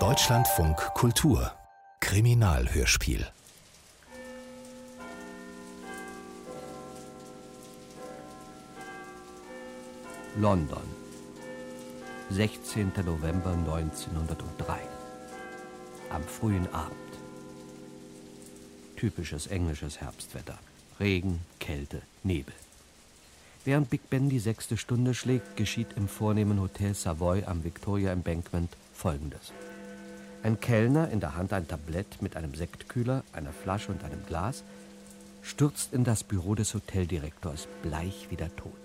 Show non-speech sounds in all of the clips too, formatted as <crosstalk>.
Deutschlandfunk Kultur. Kriminalhörspiel. London. 16. November 1903 Am frühen Abend. Typisches englisches Herbstwetter. Regen, Kälte, Nebel Während Big Ben die sechste Stunde schlägt, geschieht im vornehmen Hotel Savoy am Victoria Embankment Folgendes. Ein Kellner, in der Hand ein Tablett mit einem Sektkühler, einer Flasche und einem Glas, stürzt in das Büro des Hoteldirektors, bleich wie der Tod.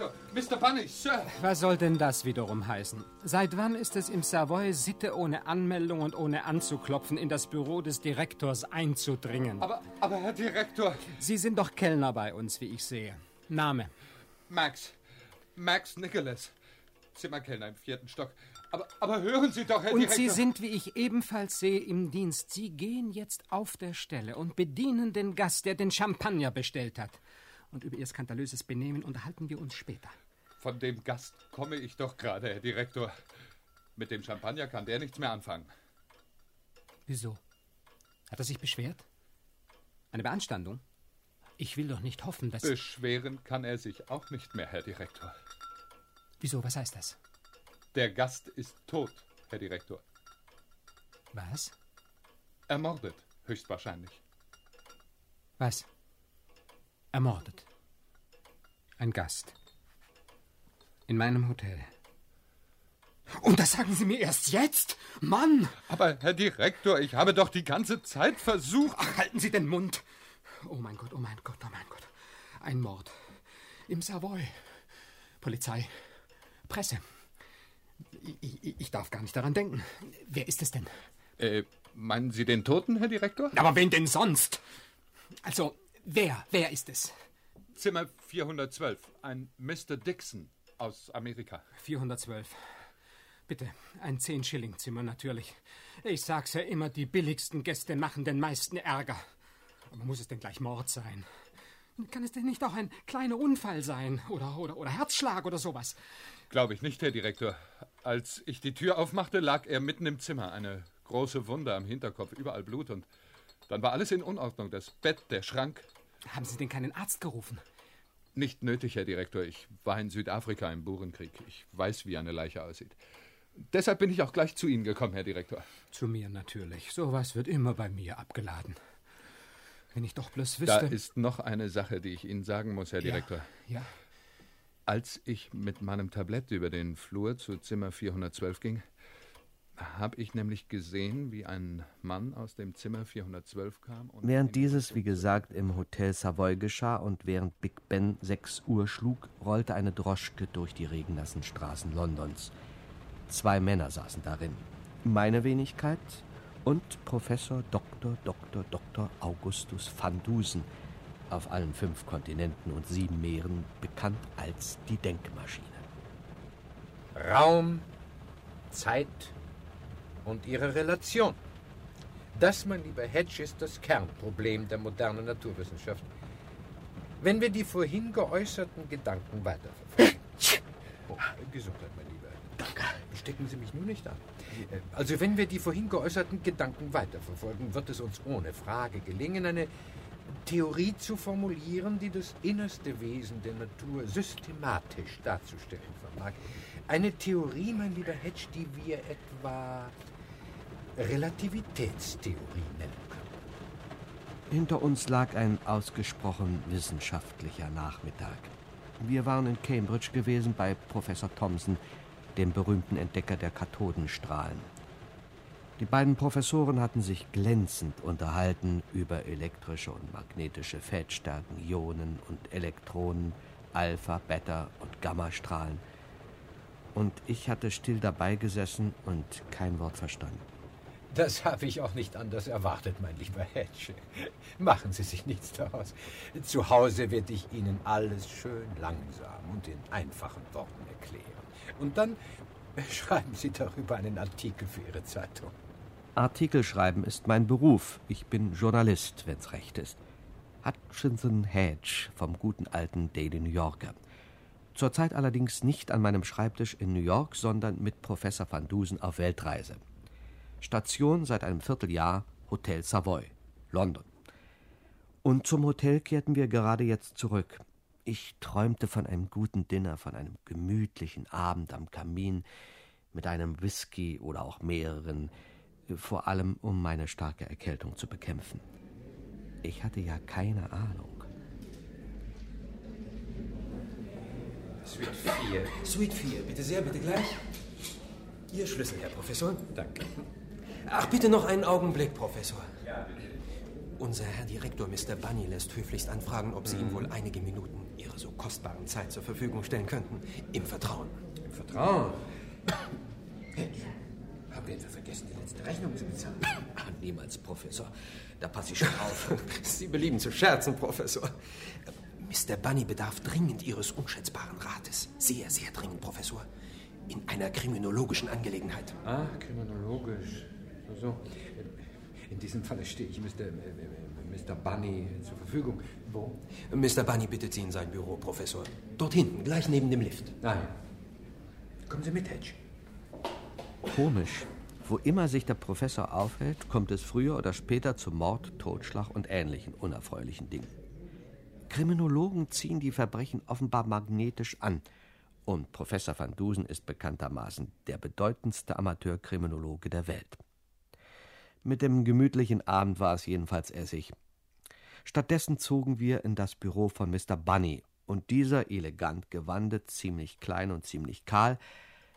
Direktor, Mr. Bunny, Sir. Was soll denn das wiederum heißen? Seit wann ist es im Savoy Sitte, ohne Anmeldung und ohne anzuklopfen, in das Büro des Direktors einzudringen? Aber, aber Herr Direktor. Sie sind doch Kellner bei uns, wie ich sehe. Name? Max. Max Nicholas. Zimmerkellner im vierten Stock. Aber, aber hören Sie doch, Herr und Direktor. Sie sind, wie ich ebenfalls sehe, im Dienst. Sie gehen jetzt auf der Stelle und bedienen den Gast, der den Champagner bestellt hat. Und über Ihr skandalöses Benehmen unterhalten wir uns später. Von dem Gast komme ich doch gerade, Herr Direktor. Mit dem Champagner kann der nichts mehr anfangen. Wieso? Hat er sich beschwert? Eine Beanstandung? Ich will doch nicht hoffen, dass. Beschweren kann er sich auch nicht mehr, Herr Direktor. Wieso? Was heißt das? Der Gast ist tot, Herr Direktor. Was? Ermordet, höchstwahrscheinlich. Was? Ermordet. Ein Gast. In meinem Hotel. Und das sagen Sie mir erst jetzt? Mann! Aber, Herr Direktor, ich habe doch die ganze Zeit versucht. Ach, halten Sie den Mund! Oh mein Gott, oh mein Gott, oh mein Gott. Ein Mord. Im Savoy. Polizei. Presse. Ich, ich, ich darf gar nicht daran denken. Wer ist es denn? Äh, meinen Sie den Toten, Herr Direktor? Aber wen denn sonst? Also, wer? Wer ist es? Zimmer 412. Ein Mr. Dixon aus Amerika. 412. Bitte, ein 10-Schilling-Zimmer natürlich. Ich sag's ja immer, die billigsten Gäste machen den meisten Ärger. Aber muss es denn gleich Mord sein? Kann es denn nicht auch ein kleiner Unfall sein? Oder, oder, oder Herzschlag oder sowas? Glaube ich nicht, Herr Direktor. Als ich die Tür aufmachte, lag er mitten im Zimmer. Eine große Wunde am Hinterkopf, überall Blut und dann war alles in Unordnung. Das Bett, der Schrank. Haben Sie denn keinen Arzt gerufen? Nicht nötig, Herr Direktor. Ich war in Südafrika im Burenkrieg. Ich weiß, wie eine Leiche aussieht. Deshalb bin ich auch gleich zu Ihnen gekommen, Herr Direktor. Zu mir natürlich. Sowas wird immer bei mir abgeladen. Wenn ich doch bloß Da wüsste. ist noch eine Sache, die ich Ihnen sagen muss, Herr Direktor. Ja. Als ich mit meinem Tablett über den Flur zu Zimmer 412 ging, habe ich nämlich gesehen, wie ein Mann aus dem Zimmer 412 kam. Und Während dieses, wie gesagt, im Hotel Savoy geschah und während Big Ben 6 Uhr schlug, rollte eine Droschke durch die regennassen Straßen Londons. Zwei Männer saßen darin. Meine Wenigkeit und Professor Dr. Dr. Dr. Augustus van Dusen, auf allen fünf Kontinenten und sieben Meeren bekannt als die Denkmaschine. Raum, Zeit und ihre Relation. Das, mein lieber Hedge, ist das Kernproblem der modernen Naturwissenschaft. Wenn wir die vorhin geäußerten Gedanken weiterverfolgen. Oh, Gesundheit, mein Lieber. Danke. Stecken Sie mich nur nicht an. Also, wenn wir die vorhin geäußerten Gedanken weiterverfolgen, wird es uns ohne Frage gelingen, eine Theorie zu formulieren, die das innerste Wesen der Natur systematisch darzustellen vermag. Eine Theorie, mein lieber Hedge, die wir etwa Relativitätstheorie nennen können. Hinter uns lag ein ausgesprochen wissenschaftlicher Nachmittag. Wir waren in Cambridge gewesen bei Professor Thomson, dem berühmten Entdecker der Kathodenstrahlen. Die beiden Professoren hatten sich glänzend unterhalten über elektrische und magnetische Feldstärken, Ionen und Elektronen, Alpha, Beta und Gammastrahlen. Und ich hatte still dabei gesessen und kein Wort verstanden. Das habe ich auch nicht anders erwartet, mein lieber Hedge. Machen Sie sich nichts daraus. Zu Hause werde ich Ihnen alles schön langsam und in einfachen Worten erklären. Und dann schreiben Sie darüber einen Artikel für Ihre Zeitung. Artikel schreiben ist mein Beruf. Ich bin Journalist, wenn's recht ist. Hutchinson Hedge vom guten alten Daily New Yorker. Zurzeit allerdings nicht an meinem Schreibtisch in New York, sondern mit Professor van Dusen auf Weltreise. Station seit einem Vierteljahr Hotel Savoy, London. Und zum Hotel kehrten wir gerade jetzt zurück. Ich träumte von einem guten Dinner, von einem gemütlichen Abend am Kamin mit einem Whisky oder auch mehreren, vor allem um meine starke Erkältung zu bekämpfen. Ich hatte ja keine Ahnung. Suite 4. Suite 4, bitte sehr, bitte gleich. Ihr Schlüssel, Herr Professor. Danke. Ach, bitte noch einen Augenblick, Professor. Ja, bitte. Unser Herr Direktor, Mr. Bunny, lässt höflichst anfragen, ob Sie ihm wohl einige Minuten Ihrer so kostbaren Zeit zur Verfügung stellen könnten. Im Vertrauen. Im Vertrauen? Haben wir etwa vergessen, die letzte Rechnung zu bezahlen? Ach, niemals, Professor. Da passe ich schon auf. <laughs> Sie belieben zu scherzen, Professor. Mr. Bunny bedarf dringend Ihres unschätzbaren Rates. Sehr, sehr dringend, Professor. In einer kriminologischen Angelegenheit. Ah, kriminologisch. So, so. In diesem Falle stehe ich Mr. Mr. Bunny zur Verfügung. Wo? Mr. Bunny bittet Sie in sein Büro, Professor. Dort hinten, gleich neben dem Lift. Nein. Kommen Sie mit, Hedge. Komisch. Wo immer sich der Professor aufhält, kommt es früher oder später zu Mord, Totschlag und ähnlichen unerfreulichen Dingen. Kriminologen ziehen die Verbrechen offenbar magnetisch an. Und Professor van Dusen ist bekanntermaßen der bedeutendste Amateurkriminologe der Welt. Mit dem gemütlichen Abend war es jedenfalls essig. Stattdessen zogen wir in das Büro von Mr. Bunny, und dieser, elegant gewandet, ziemlich klein und ziemlich kahl,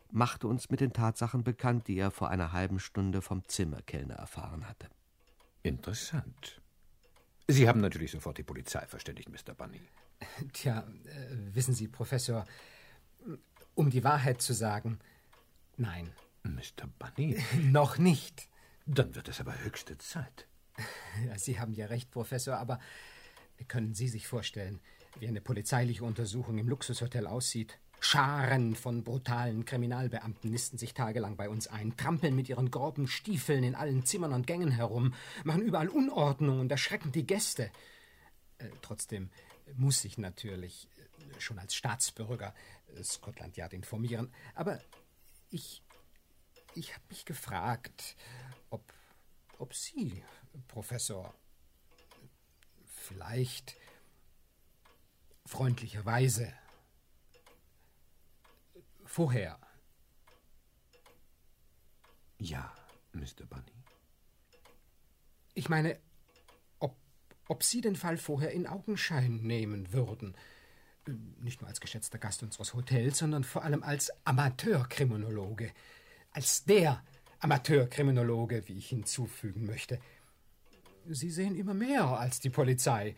machte uns mit den Tatsachen bekannt, die er vor einer halben Stunde vom Zimmerkellner erfahren hatte. Interessant. Sie haben natürlich sofort die Polizei verständigt, Mr. Bunny. Tja, äh, wissen Sie, Professor, um die Wahrheit zu sagen, nein. Mr. Bunny? <laughs> Noch nicht. Dann wird es aber höchste Zeit. <laughs> Ja, Sie haben ja recht, Professor, aber können Sie sich vorstellen, wie eine polizeiliche Untersuchung im Luxushotel aussieht? Scharen von brutalen Kriminalbeamten nisten sich tagelang bei uns ein, trampeln mit ihren groben Stiefeln in allen Zimmern und Gängen herum, machen überall Unordnung und erschrecken die Gäste. Äh, trotzdem muss ich natürlich äh, schon als Staatsbürger äh, Scotland Yard informieren. Aber ich, ich habe mich gefragt, ob, ob Sie, Professor, vielleicht freundlicherweise vorher. Ja, Mr. Bunny. Ich meine, ob, ob Sie den Fall vorher in Augenschein nehmen würden. Nicht nur als geschätzter Gast unseres Hotels, sondern vor allem als Amateurkriminologe. Als der Amateurkriminologe, wie ich hinzufügen möchte. Sie sehen immer mehr als die Polizei.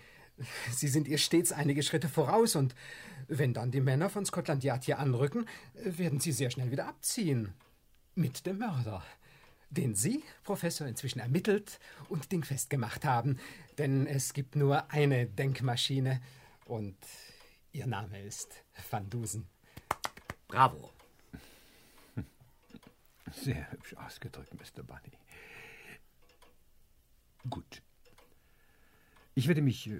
Sie sind ihr stets einige Schritte voraus und wenn dann die Männer von Scotland Yard hier anrücken, werden sie sehr schnell wieder abziehen. Mit dem Mörder. Den Sie, Professor, inzwischen ermittelt und dingfest gemacht haben. Denn es gibt nur eine Denkmaschine und Ihr Name ist Van Dusen. Bravo. <laughs> Sehr hübsch ausgedrückt, Mr. Bunny. Gut. Ich werde mich äh,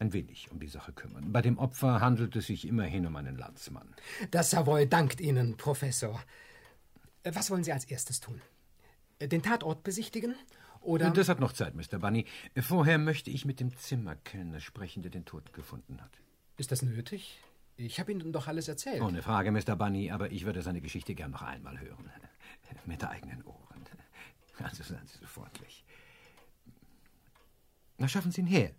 ein wenig um die Sache kümmern. Bei dem Opfer handelt es sich immerhin um einen Landsmann. Das Savoy dankt Ihnen, Professor. Was wollen Sie als erstes tun? Den Tatort besichtigen? Oder? Das hat noch Zeit, Mr. Bunny. Vorher möchte ich mit dem Zimmerkellner sprechen, der den Toten gefunden hat. Ist das nötig? Ich habe Ihnen doch alles erzählt. Ohne Frage, Mr. Bunny, aber ich würde seine Geschichte gern noch einmal hören. <laughs> Mit eigenen Ohren. <laughs> Also seien Sie so freundlich. Na, schaffen Sie ihn her.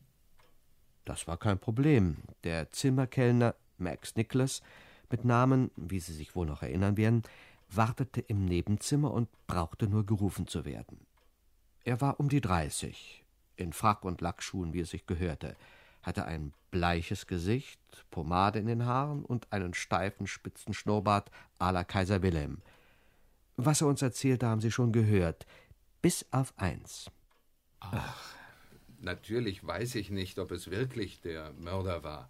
Das war kein Problem. Der Zimmerkellner Max Nicholas, mit Namen, wie Sie sich wohl noch erinnern werden, wartete im Nebenzimmer und brauchte nur gerufen zu werden. Er war um die dreißig, in Frack und Lackschuhen, wie es sich gehörte, hatte ein bleiches Gesicht, Pomade in den Haaren und einen steifen, spitzen Schnurrbart à la Kaiser Wilhelm. Was er uns erzählte, haben Sie schon gehört, bis auf eins. Ach, Natürlich weiß ich nicht, ob es wirklich der Mörder war.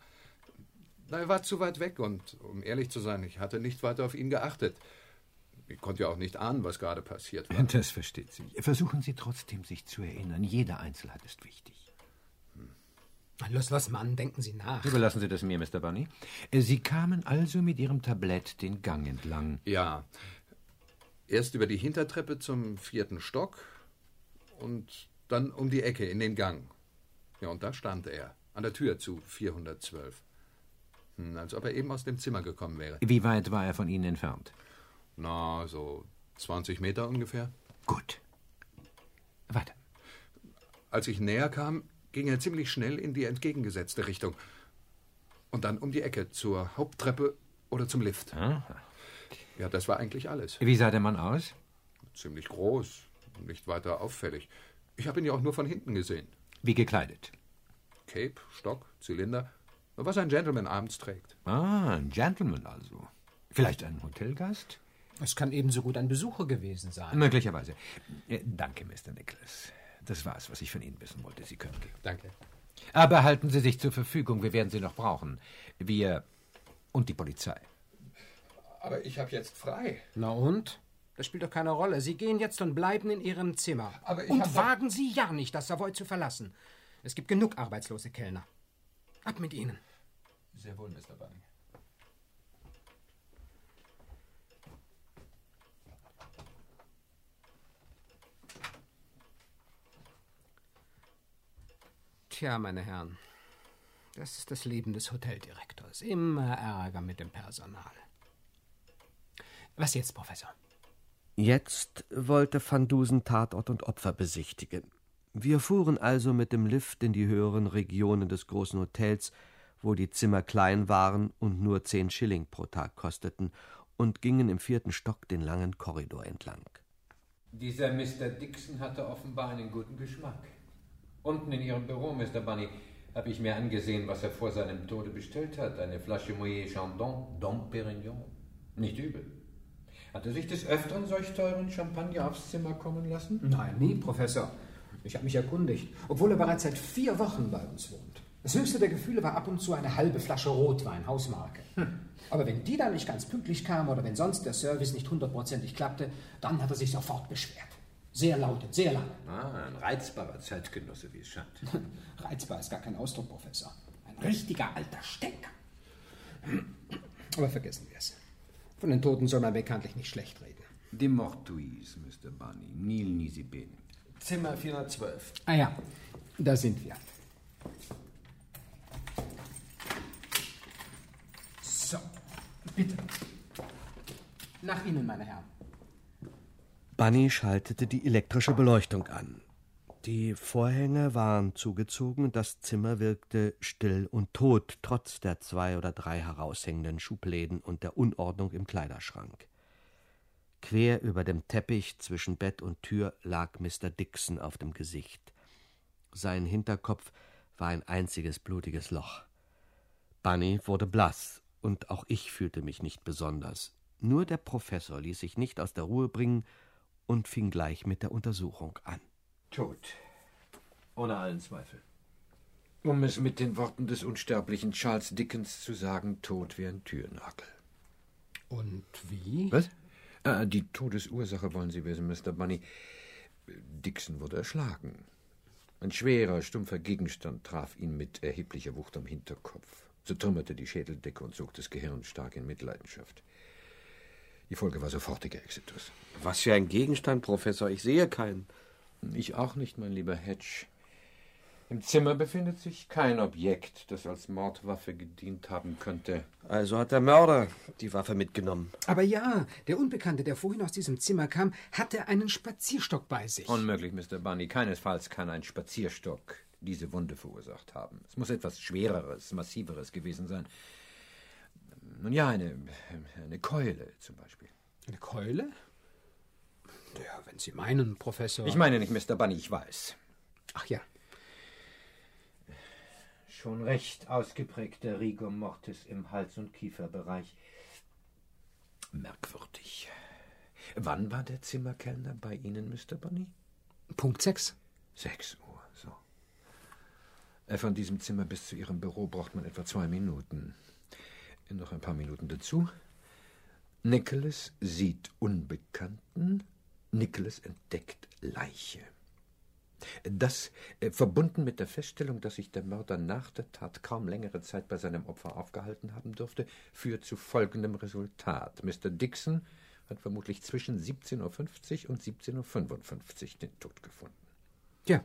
Er war zu weit weg und, um ehrlich zu sein, ich hatte nicht weiter auf ihn geachtet. Ich konnte ja auch nicht ahnen, was gerade passiert war. Das versteht sich. Versuchen Sie trotzdem, sich zu erinnern. Jede Einzelheit ist wichtig. Hm. Los, los, Mann, denken Sie nach. Überlassen Sie das mir, Mr. Bunny. Sie kamen also mit Ihrem Tablett den Gang entlang. Ja. Erst über die Hintertreppe zum vierten Stock und dann um die Ecke in den Gang. Ja, und da stand er, an der Tür zu 412. Hm, als ob er eben aus dem Zimmer gekommen wäre. Wie weit war er von Ihnen entfernt? Na, so 20 Meter ungefähr. Gut. Weiter. Als ich näher kam, ging er ziemlich schnell in die entgegengesetzte Richtung. Und dann um die Ecke zur Haupttreppe oder zum Lift. Aha. Ja, das war eigentlich alles. Wie sah der Mann aus? Ziemlich groß, nicht weiter auffällig. Ich habe ihn ja auch nur von hinten gesehen. Wie gekleidet? Cape, Stock, Zylinder, was ein Gentleman abends trägt. Ah, ein Gentleman also. Vielleicht ein Hotelgast? Es kann ebenso gut ein Besucher gewesen sein. Möglicherweise. Danke, Mr. Nicholas. Das war's, was ich von Ihnen wissen wollte. Sie können gehen. Danke. Aber halten Sie sich zur Verfügung. Wir werden Sie noch brauchen. Wir und die Polizei. Aber ich habe jetzt frei. Na und? Das spielt doch keine Rolle. Sie gehen jetzt und bleiben in Ihrem Zimmer. Und wagen Sie ja nicht, das Savoy zu verlassen. Es gibt genug arbeitslose Kellner. Ab mit Ihnen. Sehr wohl, Mr. Bunny. Tja, meine Herren, das ist das Leben des Hoteldirektors. Immer Ärger mit dem Personal. Was jetzt, Professor? Jetzt wollte Van Dusen Tatort und Opfer besichtigen. Wir fuhren also mit dem Lift in die höheren Regionen des großen Hotels, wo die Zimmer klein waren und nur zehn Schilling pro Tag kosteten, und gingen im vierten Stock den langen Korridor entlang. Dieser Mr. Dixon hatte offenbar einen guten Geschmack. Unten in Ihrem Büro, Mr. Bunny, habe ich mir angesehen, was er vor seinem Tode bestellt hat. Eine Flasche Moët Chandon, Dom Perignon. Nicht übel. Hat er sich des Öfteren solch teuren Champagner aufs Zimmer kommen lassen? Nein, nie, Professor. Ich habe mich erkundigt, obwohl er bereits seit vier Wochen bei uns wohnt. Das höchste der Gefühle war ab und zu eine halbe Flasche Rotwein, Hausmarke. Aber wenn die dann nicht ganz pünktlich kam oder wenn sonst der Service nicht hundertprozentig klappte, dann hat er sich sofort beschwert. Sehr laut und sehr lange. Ah, ein reizbarer Zeitgenosse, wie es scheint. <laughs> Reizbar ist gar kein Ausdruck, Professor. Ein richtiger alter Stinker. Aber vergessen wir es. Von den Toten soll man bekanntlich nicht schlecht reden. De Mortuis, Mr. Bunny. Nil nisi bene. Zimmer 412. Ah ja, da sind wir. So, bitte. Nach Ihnen, meine Herren. Bunny schaltete die elektrische Beleuchtung an. Die Vorhänge waren zugezogen das Zimmer wirkte still und tot, trotz der zwei oder drei heraushängenden Schubläden und der Unordnung im Kleiderschrank. Quer über dem Teppich zwischen Bett und Tür lag Mr. Dixon auf dem Gesicht. Sein Hinterkopf war ein einziges blutiges Loch. Bunny wurde blass, und auch ich fühlte mich nicht besonders. Nur der Professor ließ sich nicht aus der Ruhe bringen und fing gleich mit der Untersuchung an. Tot. Ohne allen Zweifel. Um es mit den Worten des unsterblichen Charles Dickens zu sagen, tot wie ein Türnagel. Und wie? Was? Ah, die Todesursache wollen Sie wissen, Mr. Bunny. Dixon wurde erschlagen. Ein schwerer, stumpfer Gegenstand traf ihn mit erheblicher Wucht am Hinterkopf, zertrümmerte die Schädeldecke und zog das Gehirn stark in Mitleidenschaft. Die Folge war sofortiger Exitus. Was für ein Gegenstand, Professor? Ich sehe keinen. Ich auch nicht, mein lieber Hedge. Im Zimmer befindet sich kein Objekt, das als Mordwaffe gedient haben könnte. Also hat der Mörder die Waffe mitgenommen. Aber ja, der Unbekannte, der vorhin aus diesem Zimmer kam, hatte einen Spazierstock bei sich. Unmöglich, Mr. Bunny. Keinesfalls kann ein Spazierstock diese Wunde verursacht haben. Es muss etwas Schwereres, Massiveres gewesen sein. Nun ja, eine, eine Keule zum Beispiel. Eine Keule? Ja, wenn Sie meinen, Professor. Ich meine nicht Mr. Bunny, ich weiß. Ach ja. Schon recht ausgeprägter Rigor Mortis im Hals- und Kieferbereich. Merkwürdig. Wann war der Zimmerkellner bei Ihnen, Mr. Bunny? Punkt 6. Sechs Uhr, so. Äh, Von diesem Zimmer bis zu Ihrem Büro braucht man etwa zwei Minuten. Noch ein paar Minuten dazu. Nicholas sieht Unbekannten. Nicholas entdeckt Leiche. Das, äh, verbunden mit der Feststellung, dass sich der Mörder nach der Tat kaum längere Zeit bei seinem Opfer aufgehalten haben dürfte, führt zu folgendem Resultat. Mr. Dixon hat vermutlich zwischen 17.50 Uhr und 17.55 Uhr den Tod gefunden. Ja.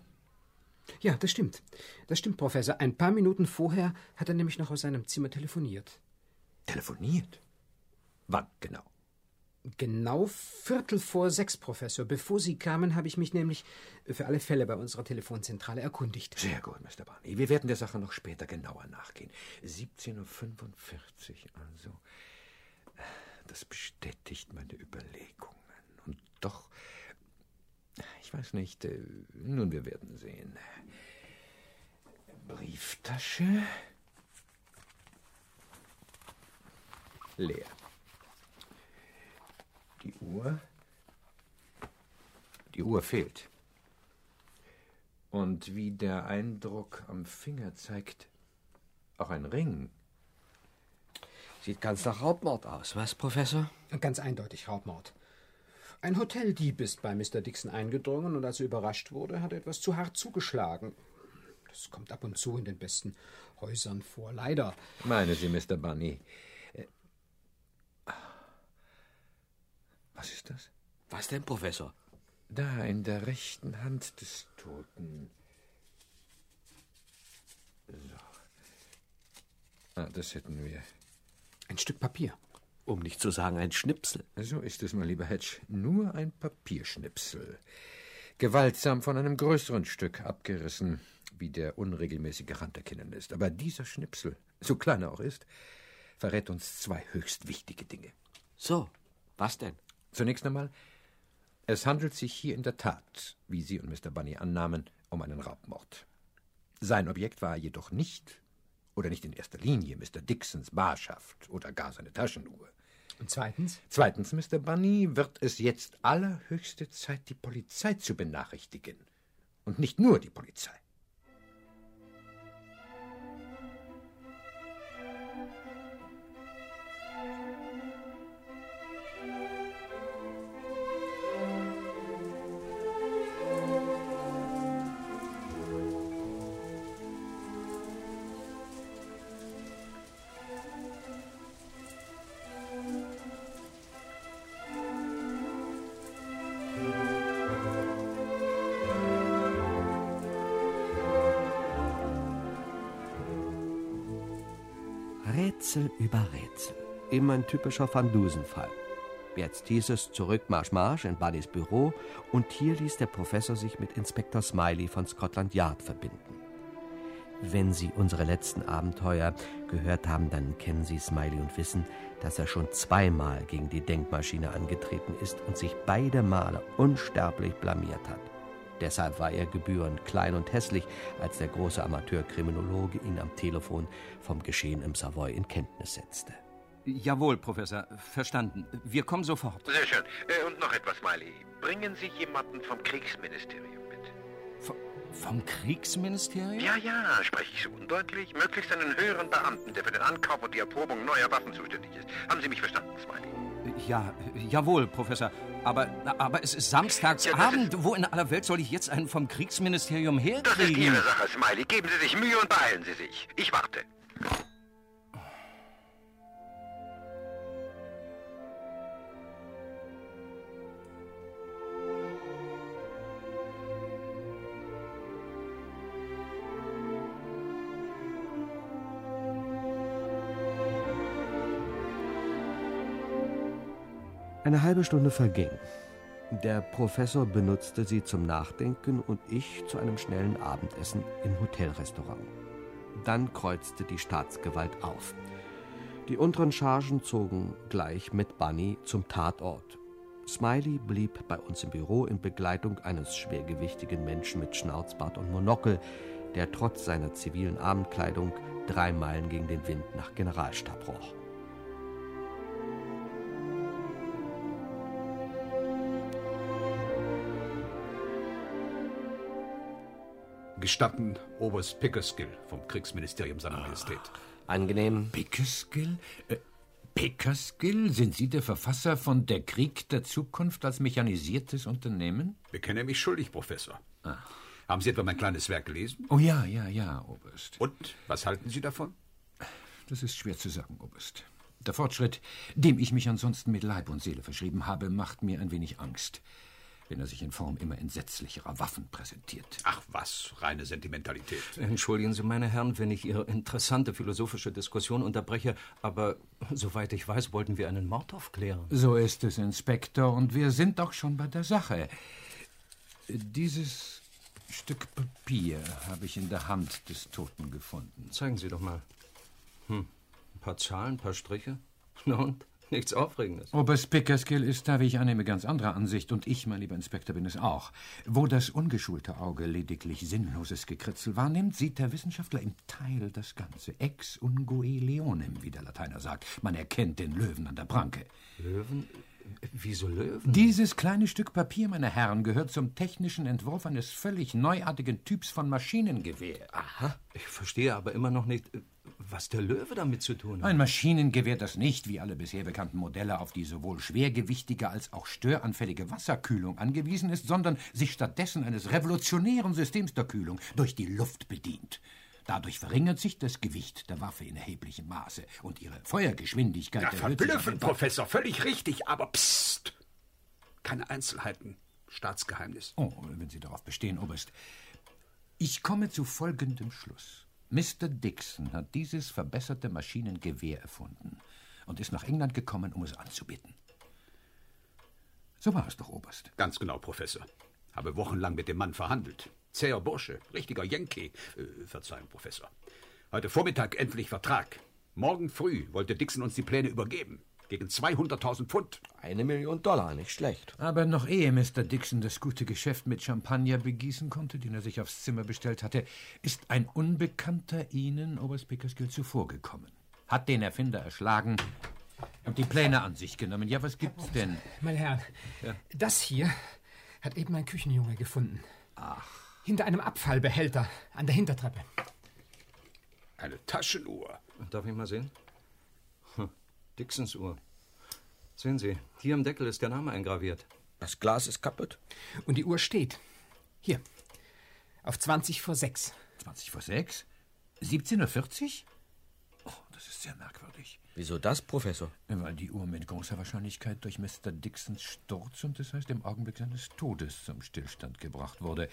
Ja, das stimmt. Das stimmt, Professor. Ein paar Minuten vorher hat er nämlich noch aus seinem Zimmer telefoniert. Telefoniert? Wann genau? Genau Viertel vor sechs, Professor. Bevor Sie kamen, habe ich mich nämlich für alle Fälle bei unserer Telefonzentrale erkundigt. Sehr gut, Mr. Barney. Wir werden der Sache noch später genauer nachgehen. 17.45 Uhr, also. Das bestätigt meine Überlegungen. Und doch. Ich weiß nicht. äh, Nun, wir werden sehen. Brieftasche. Leer. Die Uhr. Die Uhr fehlt. Und wie der Eindruck am Finger zeigt, auch ein Ring. Sieht ganz nach Raubmord aus, was, Professor? Ganz eindeutig Raubmord. Ein Hoteldieb ist bei Mr. Dixon eingedrungen und als er überrascht wurde, hat er etwas zu hart zugeschlagen. Das kommt ab und zu in den besten Häusern vor, leider. Meine Sie, Mr. Bunny? Was ist das? Was denn, Professor? Da in der rechten Hand des Toten. So. Ah, das hätten wir. Ein Stück Papier. Um nicht zu sagen ein Schnipsel. So ist es, mein lieber Hedge. Nur ein Papierschnipsel. Gewaltsam von einem größeren Stück abgerissen, wie der unregelmäßige Rand erkennen lässt. Aber dieser Schnipsel, so klein er auch ist, verrät uns zwei höchst wichtige Dinge. So, was denn? Zunächst einmal, es handelt sich hier in der Tat, wie Sie und Mr. Bunny annahmen, um einen Raubmord. Sein Objekt war jedoch nicht, oder nicht in erster Linie, Mr. Dixons Barschaft oder gar seine Taschenuhr. Und zweitens? Zweitens, Mr. Bunny, wird es jetzt allerhöchste Zeit, die Polizei zu benachrichtigen. Und nicht nur die Polizei. Typischer Van Dusen-Fall. Jetzt hieß es zurück Marsch Marsch in Buddys Büro und hier ließ der Professor sich mit Inspektor Smiley von Scotland Yard verbinden. Wenn Sie unsere letzten Abenteuer gehört haben, dann kennen Sie Smiley und wissen, dass er schon zweimal gegen die Denkmaschine angetreten ist und sich beide Male unsterblich blamiert hat. Deshalb war er gebührend klein und hässlich, als der große Amateurkriminologe ihn am Telefon vom Geschehen im Savoy in Kenntnis setzte. Jawohl, Professor. Verstanden. Wir kommen sofort. Sehr schön. Äh, Und noch etwas, Smiley. Bringen Sie jemanden vom Kriegsministerium mit. V vom Kriegsministerium? Ja, ja, spreche ich so undeutlich? Möglichst einen höheren Beamten, der für den Ankauf und die Erprobung neuer Waffen zuständig ist. Haben Sie mich verstanden, Smiley? Ja, jawohl, Professor. Aber, aber es ist Samstagsabend. Wo in aller Welt soll ich jetzt einen vom Kriegsministerium Das ist herkriegen? Ihre Sache, Smiley. Geben Sie sich Mühe und beeilen Sie sich. Ich warte. Eine halbe Stunde verging. Der Professor benutzte sie zum Nachdenken und ich zu einem schnellen Abendessen im Hotelrestaurant. Dann kreuzte die Staatsgewalt auf. Die unteren Chargen zogen gleich mit Bunny zum Tatort. Smiley blieb bei uns im Büro in Begleitung eines schwergewichtigen Menschen mit Schnauzbart und Monokel, der trotz seiner zivilen Abendkleidung drei Meilen gegen den Wind nach Generalstab roch. Gestatten, Oberst Pickerskill vom Kriegsministerium seiner Majestät. Angenehm. Pickerskill? Äh, Pickerskill? Sind Sie der Verfasser von Der Krieg der Zukunft als mechanisiertes Unternehmen? Bekenne mich schuldig, Professor. Haben Sie etwa mein kleines Werk gelesen? Oh ja, ja, ja, Oberst. Und was halten Sie davon? Das ist schwer zu sagen, Oberst. Der Fortschritt, dem ich mich ansonsten mit Leib und Seele verschrieben habe, macht mir ein wenig Angst, wenn er sich in Form immer entsetzlicherer Waffen präsentiert. Ach was, reine Sentimentalität. Entschuldigen Sie, meine Herren, wenn ich Ihre interessante philosophische Diskussion unterbreche, aber soweit ich weiß, wollten wir einen Mord aufklären. So ist es, Inspektor, und wir sind doch schon bei der Sache. Dieses Stück Papier habe ich in der Hand des Toten gefunden. Zeigen Sie doch mal. Hm, ein paar Zahlen, ein paar Striche. Na und? Nichts Aufregendes. Oberst Pickerskill ist da, wie ich annehme, ganz anderer Ansicht und ich, mein lieber Inspektor, bin es auch. Wo das ungeschulte Auge lediglich sinnloses Gekritzel wahrnimmt, sieht der Wissenschaftler im Teil das Ganze. Ex ungue leonem, wie der Lateiner sagt. Man erkennt den Löwen an der Pranke. Löwen? Wieso Löwen? Dieses kleine Stück Papier, meine Herren, gehört zum technischen Entwurf eines völlig neuartigen Typs von Maschinengewehr. Aha, ich verstehe aber immer noch nicht, was der Löwe damit zu tun hat. Ein Maschinengewehr, das nicht, wie alle bisher bekannten Modelle, auf die sowohl schwergewichtige als auch störanfällige Wasserkühlung angewiesen ist, sondern sich stattdessen eines revolutionären Systems der Kühlung durch die Luft bedient. Dadurch verringert sich das Gewicht der Waffe in erheblichem Maße und ihre Feuergeschwindigkeit Ja, verblüffend, Professor, völlig richtig, aber psst. Keine Einzelheiten. Staatsgeheimnis. Oh, wenn Sie darauf bestehen, Oberst. Ich komme zu folgendem Schluss. Mr. Dixon hat dieses verbesserte Maschinengewehr erfunden und ist nach England gekommen, um es anzubieten. So war es doch, Oberst. Ganz genau, Professor. Habe wochenlang mit dem Mann verhandelt. Zäher Bursche, richtiger Yankee. Äh, Verzeihung, Professor. Heute Vormittag endlich Vertrag. Morgen früh wollte Dixon uns die Pläne übergeben. Gegen 200.000 Pfund. Eine Million Dollar, nicht schlecht. Aber noch ehe Mr. Dixon das gute Geschäft mit Champagner begießen konnte, den er sich aufs Zimmer bestellt hatte, ist ein Unbekannter Ihnen, Oberst Pickersgill, zuvorgekommen. Hat den Erfinder erschlagen und die Pläne an sich genommen. Ja, was gibt's denn? Meine Herren, das hier hat eben ein Küchenjunge gefunden. Ach. Hinter einem Abfallbehälter an der Hintertreppe. Eine Taschenuhr. Darf ich mal sehen? Dixons Uhr. Sehen Sie, hier am Deckel ist der Name eingraviert. Das Glas ist kaputt. Und die Uhr steht. Hier. Auf 20 vor 6. 20 vor 6? 17.40 Uhr? Das ist sehr merkwürdig. Wieso das, Professor? Weil die Uhr mit großer Wahrscheinlichkeit durch Mr. Dixons Sturz und das heißt im Augenblick seines Todes zum Stillstand gebracht wurde.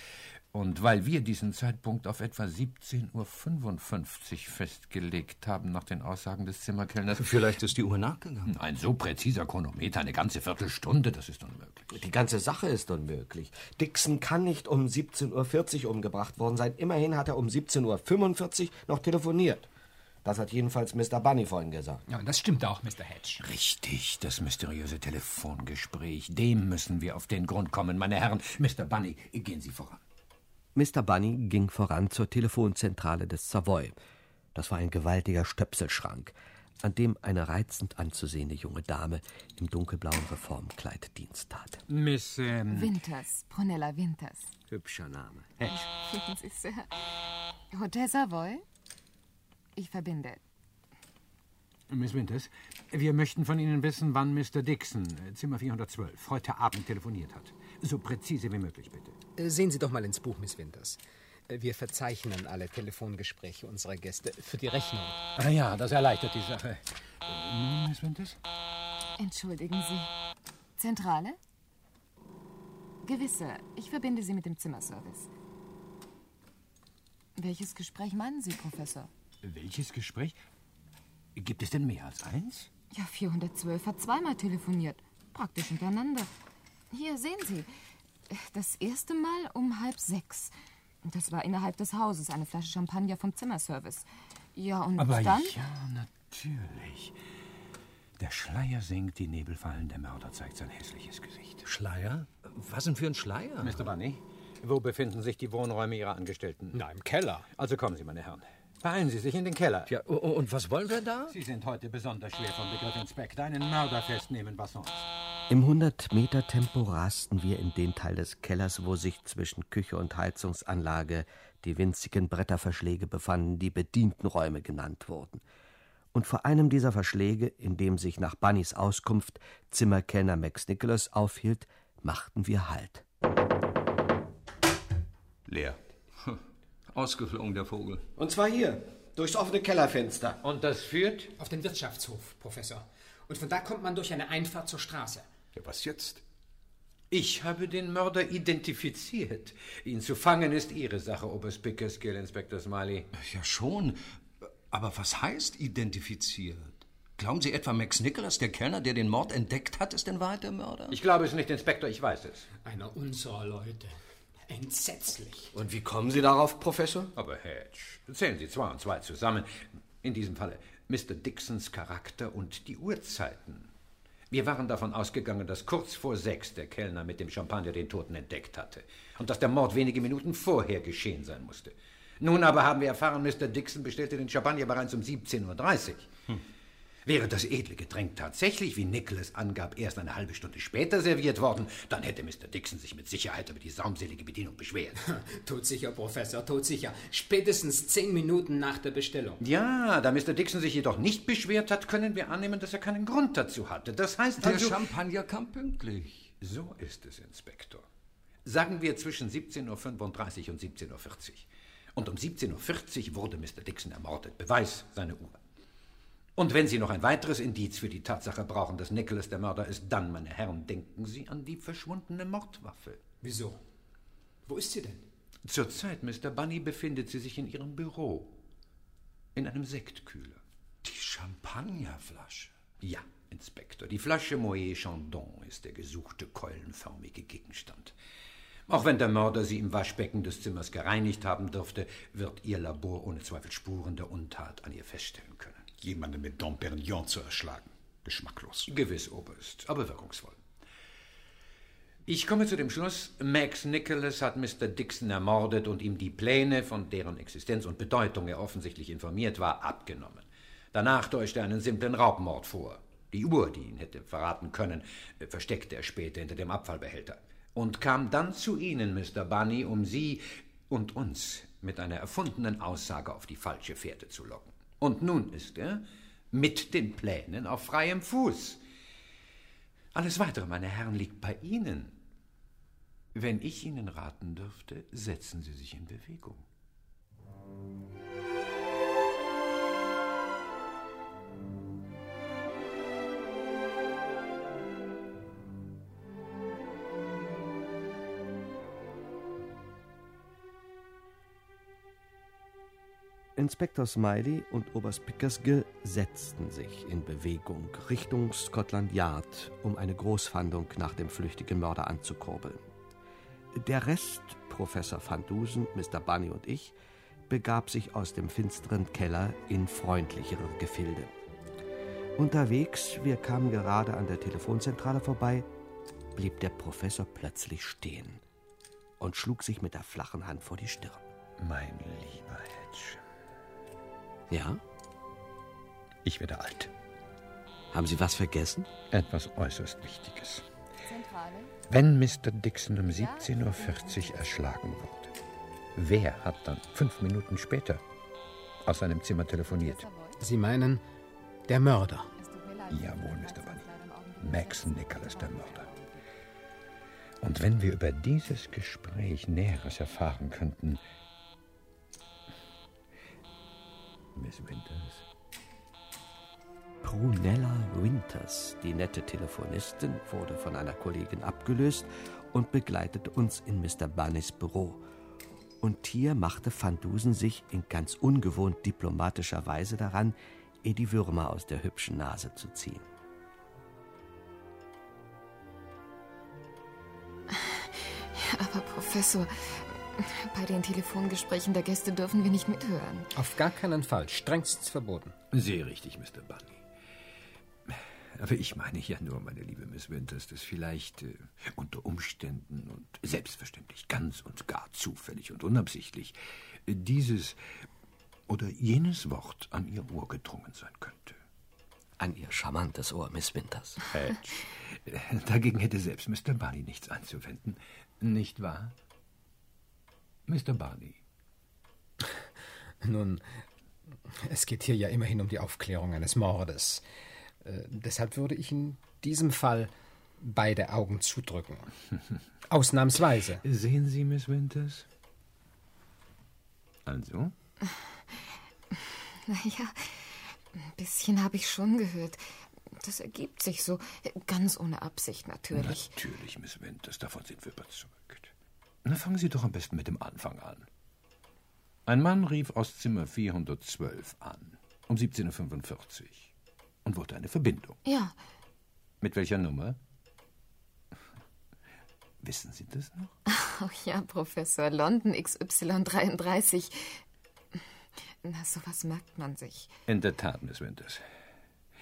Und weil wir diesen Zeitpunkt auf etwa 17.55 Uhr festgelegt haben, nach den Aussagen des Zimmerkellners. Vielleicht ist die Uhr nachgegangen. Ein so präziser Chronometer, eine ganze Viertelstunde, das ist unmöglich. Die ganze Sache ist unmöglich. Dixon kann nicht um 17.40 Uhr umgebracht worden sein. Immerhin hat er um 17.45 Uhr noch telefoniert. Das hat jedenfalls Mr. Bunny vorhin gesagt. Ja, und das stimmt auch, Mr. Hedge. Richtig, das mysteriöse Telefongespräch. Dem müssen wir auf den Grund kommen, meine Herren. Mr. Bunny, gehen Sie voran. Mr. Bunny ging voran zur Telefonzentrale des Savoy. Das war ein gewaltiger Stöpselschrank, an dem eine reizend anzusehende junge Dame im dunkelblauen Reformkleid Dienst tat. Miss, ähm, Winters, Prunella Winters. Hübscher Name. Finden Sie sehr. Hotel Savoy? Ich verbinde. Miss Winters, wir möchten von Ihnen wissen, wann Mr. Dixon, äh, Zimmer 412, heute Abend telefoniert hat. So präzise wie möglich, bitte. Äh, Sehen Sie doch mal ins Buch, Miss Winters. Äh, Wir verzeichnen alle Telefongespräche unserer Gäste für die Rechnung. Ah ja, das erleichtert die Sache. Nun, Miss Winters? Entschuldigen Sie. Zentrale? Gewisse. Ich verbinde Sie mit dem Zimmerservice. Welches Gespräch meinen Sie, Professor? Welches Gespräch? Gibt es denn mehr als eins? Ja, 412 hat zweimal telefoniert. Praktisch hintereinander. Hier, sehen Sie. Das erste Mal um halb sechs. Das war innerhalb des Hauses, eine Flasche Champagner vom Zimmerservice. Ja, und Aber dann... ja, natürlich. Der Schleier sinkt, die Nebelfallen, der Mörder zeigt sein hässliches Gesicht. Schleier? Was denn für ein Schleier? Mr. Bunny, wo befinden sich die Wohnräume Ihrer Angestellten? Na, im Keller. Also kommen Sie, meine Herren. Beeilen Sie sich in den Keller. Ja, und was wollen wir da? Sie sind heute besonders schwer vom Begriff Inspektor. Einen Mörder festnehmen, was sonst. Im 100-Meter-Tempo rasten wir in den Teil des Kellers, wo sich zwischen Küche und Heizungsanlage die winzigen Bretterverschläge befanden, die Bedientenräume genannt wurden. Und vor einem dieser Verschläge, in dem sich nach Bunnys Auskunft Zimmerkellner Max Nicholas aufhielt, machten wir Halt. Leer. Ausgeflogen, der Vogel. Und zwar hier, durchs offene Kellerfenster. Und das führt? Auf den Wirtschaftshof, Professor. Und von da kommt man durch eine Einfahrt zur Straße. Ja, was jetzt? Ich habe den Mörder identifiziert. Ihn zu fangen ist Ihre Sache, Oberst Pickersgill, Inspektor Smiley. Ja, schon. Aber was heißt identifiziert? Glauben Sie etwa, Max Nicholas, der Kellner, der den Mord entdeckt hat, ist in Wahrheit der Mörder? Ich glaube es nicht, Inspektor, ich weiß es. Einer unserer Leute. Entsetzlich. Und wie kommen Sie darauf, Professor? Aber Hedge, zählen Sie zwei und zwei zusammen. In diesem Falle Mr. Dixons Charakter und die Uhrzeiten. Wir waren davon ausgegangen, dass kurz vor sechs der Kellner mit dem Champagner den Toten entdeckt hatte und dass der Mord wenige Minuten vorher geschehen sein musste. Nun aber haben wir erfahren, Mr. Dixon bestellte den Champagner bereits um 17.30 Uhr. Hm. Wäre das edle Getränk tatsächlich, wie Nicholas angab, erst eine halbe Stunde später serviert worden, dann hätte Mr. Dixon sich mit Sicherheit über die saumselige Bedienung beschwert. <laughs> todsicher, Professor, todsicher. Spätestens zehn Minuten nach der Bestellung. Ja, da Mr. Dixon sich jedoch nicht beschwert hat, können wir annehmen, dass er keinen Grund dazu hatte. Das heißt Der also... Champagner kam pünktlich. So ist es, Inspektor. Sagen wir zwischen 17.35 Uhr und 17.40 Uhr. Und um 17.40 Uhr wurde Mr. Dixon ermordet. Beweis, seine Uhr. Und wenn Sie noch ein weiteres Indiz für die Tatsache brauchen, dass Nicholas der Mörder ist, dann, meine Herren, denken Sie an die verschwundene Mordwaffe. Wieso? Wo ist sie denn? Zurzeit, Mr. Bunny, befindet sie sich in Ihrem Büro. In einem Sektkühler. Die Champagnerflasche? Ja, Inspektor. Die Flasche Moët Chandon ist der gesuchte keulenförmige Gegenstand. Auch wenn der Mörder sie im Waschbecken des Zimmers gereinigt haben dürfte, wird Ihr Labor ohne Zweifel Spuren der Untat an ihr feststellen können. Jemanden mit Dom Perignon zu erschlagen. Geschmacklos. Gewiss, Oberst, aber wirkungsvoll. Ich komme zu dem Schluss, Max Nicholas hat Mr. Dixon ermordet und ihm die Pläne, von deren Existenz und Bedeutung er offensichtlich informiert war, abgenommen. Danach täuschte er einen simplen Raubmord vor. Die Uhr, die ihn hätte verraten können, versteckte er später hinter dem Abfallbehälter. Und kam dann zu Ihnen, Mr. Bunny, um Sie und uns mit einer erfundenen Aussage auf die falsche Fährte zu locken. Und nun ist er mit den Plänen auf freiem Fuß. Alles Weitere, meine Herren, liegt bei Ihnen. Wenn ich Ihnen raten dürfte, setzen Sie sich in Bewegung. Inspektor Smiley und Oberst Pickersgill setzten sich in Bewegung Richtung Scotland Yard, um eine Großfahndung nach dem flüchtigen Mörder anzukurbeln. Der Rest, Professor Van Dusen, Mr. Bunny und ich, begab sich aus dem finsteren Keller in freundlichere Gefilde. Unterwegs, wir kamen gerade an der Telefonzentrale vorbei, blieb der Professor plötzlich stehen und schlug sich mit der flachen Hand vor die Stirn. Mein lieber Hedge, Ja? ich werde alt. Haben Sie was vergessen? Etwas äußerst Wichtiges. Zentrale? Wenn Mr. Dixon um 17.40 Uhr erschlagen wurde, wer hat dann fünf Minuten später aus seinem Zimmer telefoniert? Sie meinen, der Mörder. Jawohl, Mr. Bunny. Max Nicholas, der Mörder. Und wenn wir über dieses Gespräch Näheres erfahren könnten. Miss Winters. Prunella Winters, die nette Telefonistin, wurde von einer Kollegin abgelöst und begleitete uns in Mr. Bunnys Büro. Und hier machte Van Dusen sich in ganz ungewohnt diplomatischer Weise daran, ihr die Würmer aus der hübschen Nase zu ziehen. Aber Professor, <laughs> bei den Telefongesprächen der Gäste dürfen wir nicht mithören. Auf gar keinen Fall. Strengstens verboten. Sehr richtig, Mr. Bunny. Aber ich meine ja nur, meine liebe Miss Winters, dass vielleicht äh, unter Umständen und selbstverständlich ganz und gar zufällig und unabsichtlich äh, dieses oder jenes Wort an Ihr Ohr gedrungen sein könnte. An Ihr charmantes Ohr, Miss Winters. Hedge. Äh, <laughs> Dagegen hätte selbst Mr. Barney nichts einzuwenden. Nicht wahr? Mr. Barney. Nun, es geht hier ja immerhin um die Aufklärung eines Mordes. Äh, deshalb würde ich in diesem Fall beide Augen zudrücken. <laughs> Ausnahmsweise. Sehen Sie, Miss Winters? Also? Naja, ein bisschen habe ich schon gehört. Das ergibt sich so. Ganz ohne Absicht natürlich. Natürlich, Miss Winters, davon sind wir überzeugt. Na, fangen Sie doch am besten mit dem Anfang an. Ein Mann rief aus Zimmer 412 an, um 17.45 Uhr, und wollte eine Verbindung. Ja, Mit welcher Nummer? Wissen Sie das noch? <laughs> oh ja, Professor. London XY33. Na, sowas merkt man sich. In der Tat, Miss Winters.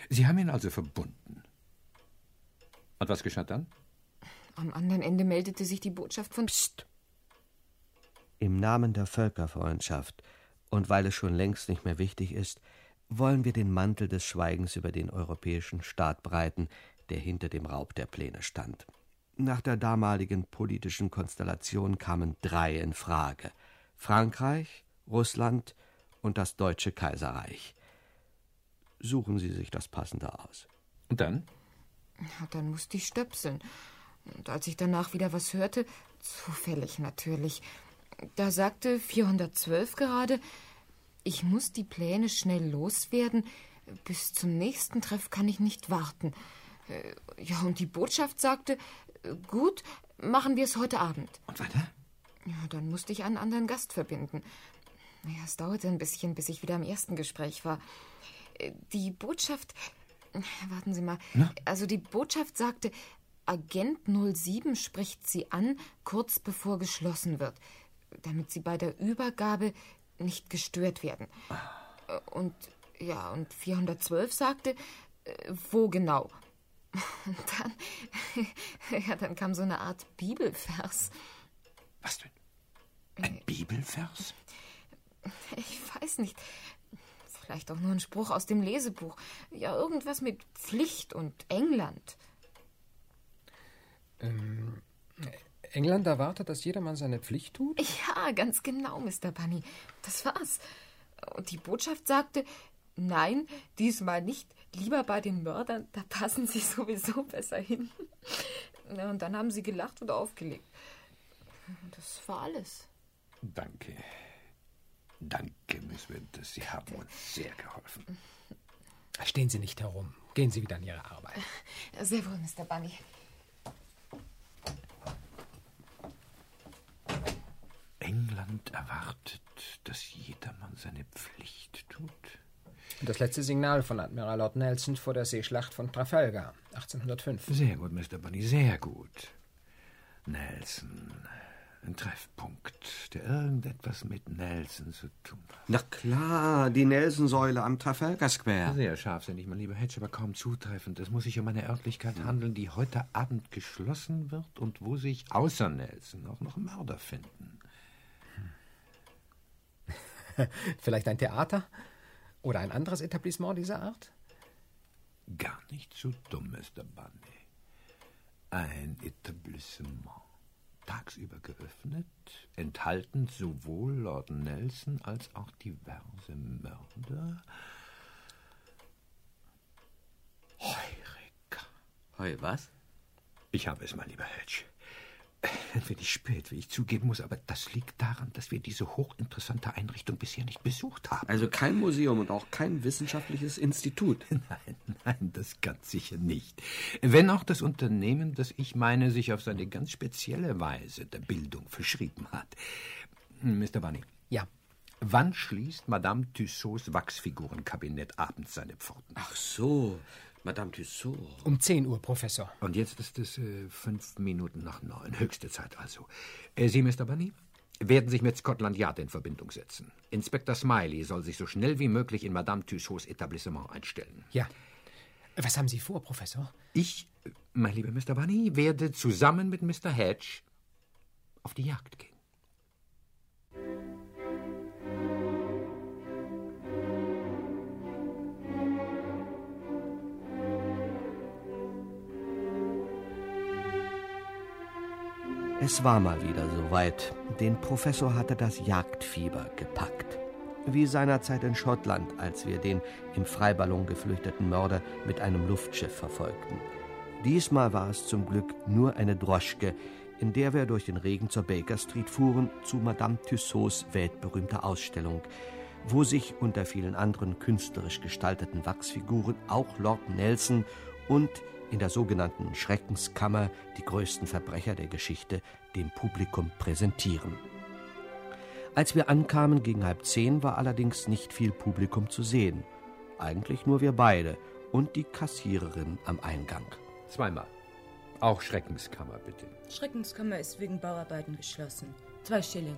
Sie haben ihn also verbunden. Und was geschah dann? Am anderen Ende meldete sich die Botschaft von Psst. Im Namen der Völkerfreundschaft und weil es schon längst nicht mehr wichtig ist, wollen wir den Mantel des Schweigens über den europäischen Staat breiten, der hinter dem Raub der Pläne stand. Nach der damaligen politischen Konstellation kamen drei in Frage: Frankreich, Russland und das Deutsche Kaiserreich. Suchen Sie sich das Passende aus. Und dann? Ja, dann musste ich stöpseln. Und als ich danach wieder was hörte, zufällig natürlich, da sagte 412 gerade, ich muss die Pläne schnell loswerden. Bis zum nächsten Treff kann ich nicht warten. Äh, Ja, und die Botschaft sagte, gut, machen wir es heute Abend. Und weiter? Ja, dann musste ich einen anderen Gast verbinden. Naja, es dauerte ein bisschen, bis ich wieder im ersten Gespräch war. Äh, Die Botschaft. Warten Sie mal. Also die Botschaft sagte, Agent 07 spricht Sie an, kurz bevor geschlossen wird, damit Sie bei der Übergabe nicht gestört werden. Und ja, und 412 sagte, äh, wo genau? Und <laughs> dann, <laughs> ja, dann kam so eine Art Bibelvers. Was denn? Ein Bibelvers? Ich weiß nicht. Vielleicht auch nur ein Spruch aus dem Lesebuch. Ja, irgendwas mit Pflicht und England. Ähm, England erwartet, dass jedermann seine Pflicht tut? Ja, ganz genau, Mr. Bunny. Das war's. Und die Botschaft sagte, nein, diesmal nicht. Lieber bei den Mördern, da passen sie <laughs> sowieso besser hin. Und dann haben sie gelacht und aufgelegt. Das war alles. Danke. Danke, Miss Winters. Sie haben uns sehr geholfen. Stehen Sie nicht herum. Gehen Sie wieder an Ihre Arbeit. Sehr wohl, Mr. Bunny. England erwartet, dass jedermann seine Pflicht tut. Das letzte Signal von Admiral Lord Nelson vor der Seeschlacht von Trafalgar, 1805. Sehr gut, Mr. Bunny, sehr gut. Nelson, ein Treffpunkt, der irgendetwas mit Nelson zu tun hat. Na klar, die Nelson-Säule am Trafalgar Square. Sehr scharfsinnig, mein lieber Hedge, aber kaum zutreffend. Es muss sich um eine Örtlichkeit handeln, die heute Abend geschlossen wird und wo sich außer Nelson auch noch Mörder finden. <laughs> Vielleicht ein Theater? Oder ein anderes Etablissement dieser Art? Gar nicht so dumm, Mr. Bunny. Ein Etablissement. Tagsüber geöffnet, enthalten sowohl Lord Nelson als auch diverse Mörder. Heureka. Heu, was? Ich habe es, mein lieber Hedge. Ein wenig spät, wie ich zugeben muss, aber das liegt daran, dass wir diese hochinteressante Einrichtung bisher nicht besucht haben. Also kein Museum und auch kein wissenschaftliches Institut. <laughs> Nein, nein, das ganz sicher nicht. Wenn auch das Unternehmen, das ich meine, sich auf seine ganz spezielle Weise der Bildung verschrieben hat. Mr. Bunny. Ja. Wann schließt Madame Tussauds Wachsfigurenkabinett abends seine Pforten? Ach so, Madame Tussaud. Um 10 Uhr, Professor. Und jetzt ist es äh, fünf Minuten nach neun. Höchste Zeit also. Äh, Sie, Mr. Bunny, werden sich mit Scotland Yard in Verbindung setzen. Inspektor Smiley soll sich so schnell wie möglich in Madame Tussauds Etablissement einstellen. Ja. Was haben Sie vor, Professor? Ich, äh, mein lieber Mr. Bunny, werde zusammen mit Mr. Hedge auf die Jagd gehen. Es war mal wieder soweit. Den Professor hatte das Jagdfieber gepackt. Wie seinerzeit in Schottland, als wir den im Freiballon geflüchteten Mörder mit einem Luftschiff verfolgten. Diesmal war es zum Glück nur eine Droschke, in der wir durch den Regen zur Baker Street fuhren, zu Madame Tussauds weltberühmter Ausstellung, wo sich unter vielen anderen künstlerisch gestalteten Wachsfiguren auch Lord Nelson und in der sogenannten Schreckenskammer die größten Verbrecher der Geschichte dem Publikum präsentieren. Als wir ankamen gegen halb zehn, war allerdings nicht viel Publikum zu sehen. Eigentlich nur wir beide und die Kassiererin am Eingang. Zweimal. Auch Schreckenskammer, bitte. Schreckenskammer ist wegen Bauarbeiten geschlossen. Zwei Schilling.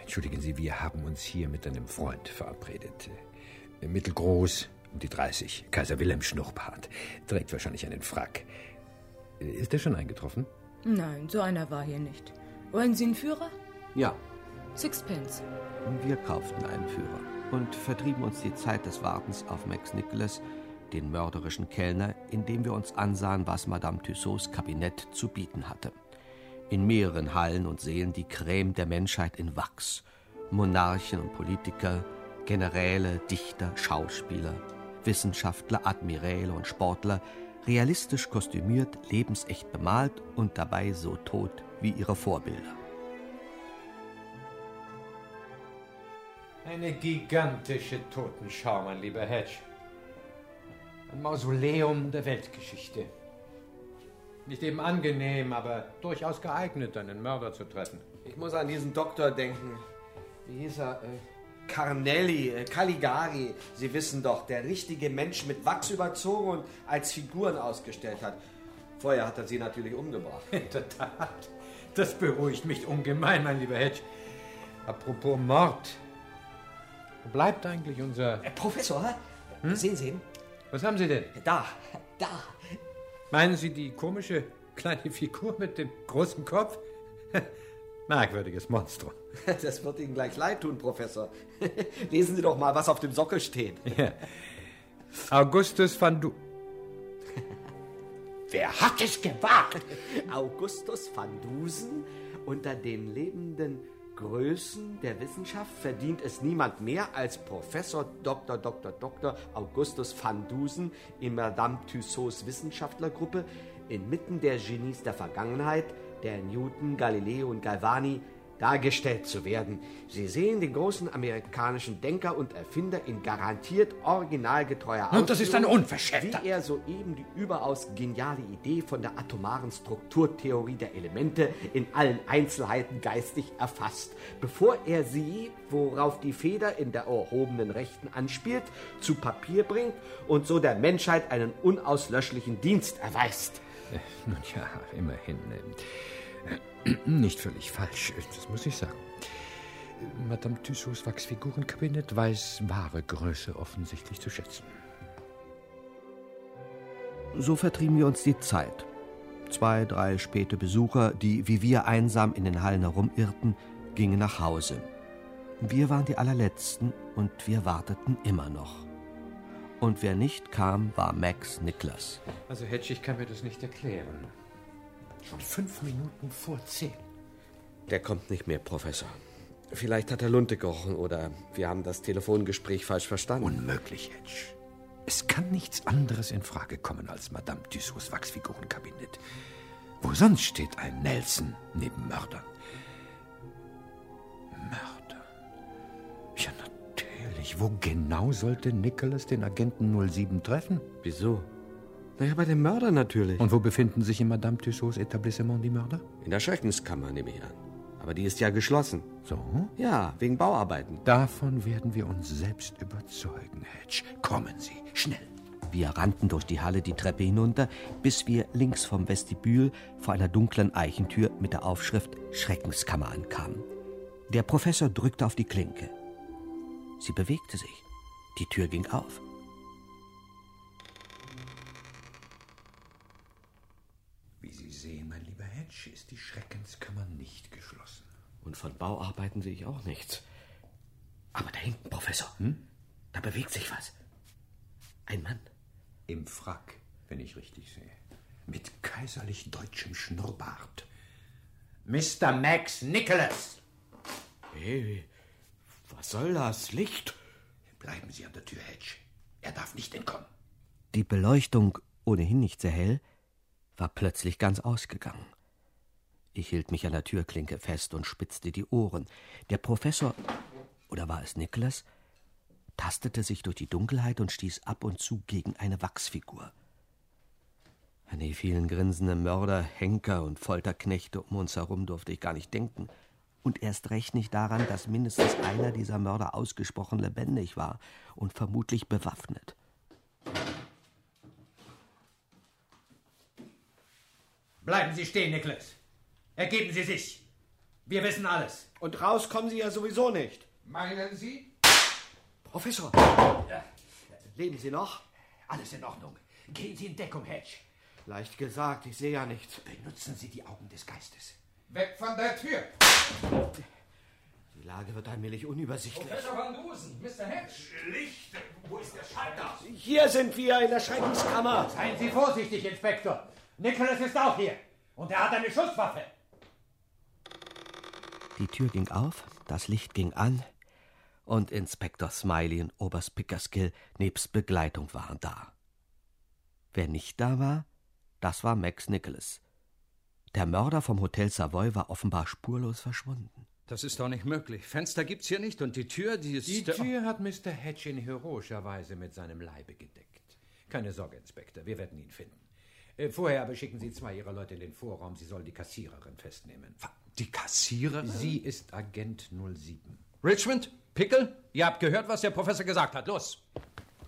Entschuldigen Sie, wir haben uns hier mit einem Freund verabredet. Mittelgroß, um die 30. Kaiser Wilhelm Schnurrbart. Trägt wahrscheinlich einen Frack. Ist er schon eingetroffen? Nein, so einer war hier nicht. Wollen Sie einen Führer? Ja. Sixpence. Wir kauften einen Führer und vertrieben uns die Zeit des Wartens auf Max Nicholas, den mörderischen Kellner, indem wir uns ansahen, was Madame Tussauds Kabinett zu bieten hatte. In mehreren Hallen und Sälen die Creme der Menschheit in Wachs. Monarchen und Politiker, Generäle, Dichter, Schauspieler, Wissenschaftler, Admiräle und Sportler, realistisch kostümiert, lebensecht bemalt und dabei so tot wie ihre Vorbilder. Eine gigantische Totenschau, mein lieber Hedge. Ein Mausoleum der Weltgeschichte. Nicht eben angenehm, aber durchaus geeignet, einen Mörder zu treffen. Ich muss an diesen Doktor denken. Wie hieß er? Äh, Carnelli, äh, Caligari. Sie wissen doch, der richtige Mensch mit Wachs überzogen und als Figuren ausgestellt hat. Vorher hat er sie natürlich umgebracht. <laughs> In der Tat. Das beruhigt mich ungemein, mein lieber Hedge. Apropos Mord. Wo bleibt eigentlich unser... Äh, Professor, hm? sehen Sie ihn? Was haben Sie denn? Da, da. Meinen Sie die komische kleine Figur mit dem großen Kopf? <laughs> Merkwürdiges Monstrum. <laughs> Das wird Ihnen gleich leid tun, Professor. <laughs> Lesen Sie doch mal, was auf dem Sockel steht. <laughs> Ja. Augustus van Du. Wer hat es gewagt? Augustus van Dusen unter den lebenden Größen der Wissenschaft verdient es niemand mehr als Professor Dr. Dr. Dr. Augustus van Dusen in Madame Tussauds Wissenschaftlergruppe inmitten der Genies der Vergangenheit, der Newton, Galileo und Galvani, dargestellt zu werden. Sie sehen den großen amerikanischen Denker und Erfinder in garantiert originalgetreuer Und das ist eine Unverschämtheit. Wie er soeben die überaus geniale Idee von der atomaren Strukturtheorie der Elemente in allen Einzelheiten geistig erfasst, bevor er sie, worauf die Feder in der erhobenen Rechten anspielt, zu Papier bringt und so der Menschheit einen unauslöschlichen Dienst erweist. <laughs> Nun ja, immerhin. <clears throat> Nicht völlig falsch, das muss ich sagen. Madame Tussauds Wachsfigurenkabinett weiß wahre Größe offensichtlich zu schätzen. So vertrieben wir uns die Zeit. Zwei, drei späte Besucher, die wie wir einsam in den Hallen herumirrten, gingen nach Hause. Wir waren die allerletzten und wir warteten immer noch. Und wer nicht kam, war Max Niklas. Also Hedge, ich kann mir das nicht erklären. Schon fünf Minuten vor zehn. Der kommt nicht mehr, Professor. Vielleicht hat er Lunte gerochen oder wir haben das Telefongespräch falsch verstanden. Unmöglich, Hedge. Es kann nichts anderes in Frage kommen als Madame Tussauds Wachsfigurenkabinett. Wo sonst steht ein Nelson neben Mördern? Mördern? Wo genau sollte Nicholas den Agenten 07 treffen? Wieso? Naja, bei dem Mörder natürlich. Und wo befinden sich in Madame Tussauds Etablissement die Mörder? In der Schreckenskammer, nehme ich an. Aber die ist ja geschlossen. So? Ja, wegen Bauarbeiten. Davon werden wir uns selbst überzeugen, Hedge. Kommen Sie, schnell. Wir rannten durch die Halle die Treppe hinunter, bis wir links vom Vestibül vor einer dunklen Eichentür mit der Aufschrift Schreckenskammer ankamen. Der Professor drückte auf die Klinke. Sie bewegte sich. Die Tür ging auf. Wie Sie sehen, mein lieber Hedge, ist die Schreckenskammer nicht geschlossen. Und von Bauarbeiten sehe ich auch nichts. Aber da hinten, Professor, hm? da bewegt sich was. Ein Mann. Im Frack, wenn ich richtig sehe. Mit kaiserlich deutschem Schnurrbart. Mr. Max Nicholas. Hey, was soll das? Licht? Bleiben Sie an der Tür, Hedge. Er darf nicht entkommen. Die Beleuchtung, ohnehin nicht sehr hell, war plötzlich ganz ausgegangen. Ich hielt mich an der Türklinke fest und spitzte die Ohren. Der Professor, oder war es Nicholas, tastete sich durch die Dunkelheit und stieß ab und zu gegen eine Wachsfigur. An die vielen grinsenden Mörder, Henker und Folterknechte um uns herum durfte ich gar nicht denken. Und erst recht nicht daran, dass mindestens einer dieser Mörder ausgesprochen lebendig war und vermutlich bewaffnet. Bleiben Sie stehen, Nicholas. Ergeben Sie sich. Wir wissen alles. Und raus kommen Sie ja sowieso nicht. Meinen Sie? Professor, leben Sie noch? Alles in Ordnung. Gehen Sie in Deckung, Hedge. Leicht gesagt, ich sehe ja nichts. Benutzen Sie die Augen des Geistes. Weg von der Tür! Die Lage wird allmählich unübersichtlich. Professor Van Dusen, Mr. Hedge! Licht! Wo ist der Schalter? Hier sind wir in der Schreckenskammer. Seien Sie vorsichtig, Inspektor. Nicholas ist auch hier. Und er hat eine Schusswaffe. Die Tür ging auf, das Licht ging an und Inspektor Smiley und Oberst Pickerskill nebst Begleitung waren da. Wer nicht da war, das war Max Nicholas. Der Mörder vom Hotel Savoy war offenbar spurlos verschwunden. Das ist doch nicht möglich. Fenster gibt's hier nicht und die Tür, die ist. Die Tür hat Mr. Hedge in heroischer Weise mit seinem Leibe gedeckt. Keine Sorge, Inspektor, wir werden ihn finden. Äh, Vorher aber schicken Sie zwei Ihrer Leute in den Vorraum. Sie sollen die Kassiererin festnehmen. Die Kassiererin? Sie ist Agent 07. Richmond? Pickel? Ihr habt gehört, was der Professor gesagt hat. Los!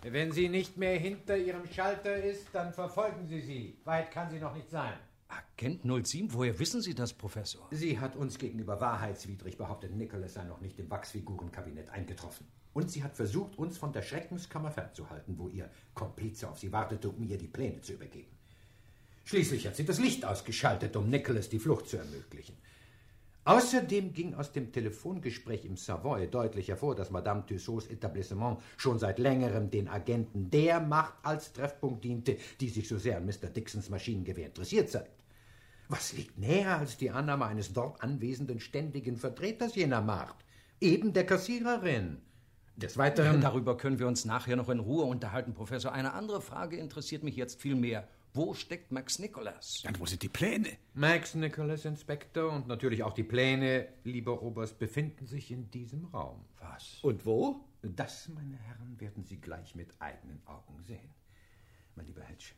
Wenn sie nicht mehr hinter Ihrem Schalter ist, dann verfolgen Sie sie. Weit kann sie noch nicht sein. Agent 07? Woher wissen Sie das, Professor? Sie hat uns gegenüber wahrheitswidrig behauptet, Nicholas sei noch nicht im Wachsfigurenkabinett eingetroffen. Und sie hat versucht, uns von der Schreckenskammer fernzuhalten, wo ihr Komplize auf sie wartete, um ihr die Pläne zu übergeben. Schließlich hat sie das Licht ausgeschaltet, um Nicholas die Flucht zu ermöglichen. Außerdem ging aus dem Telefongespräch im Savoy deutlich hervor, dass Madame Tussauds Etablissement schon seit längerem den Agenten der Macht als Treffpunkt diente, die sich so sehr an Mr. Dixons Maschinengewehr interessiert zeigt. Was liegt näher als die Annahme eines dort anwesenden ständigen Vertreters jener Macht? Eben der Kassiererin. Des Weiteren. Darüber können wir uns nachher noch in Ruhe unterhalten, Professor. Eine andere Frage interessiert mich jetzt viel mehr. Wo steckt Max Nicholas? Und wo sind die Pläne? Max Nicholas, Inspektor, und natürlich auch die Pläne, lieber Oberst, befinden sich in diesem Raum. Was? Und wo? Das, meine Herren, werden Sie gleich mit eigenen Augen sehen. Mein lieber Hedge,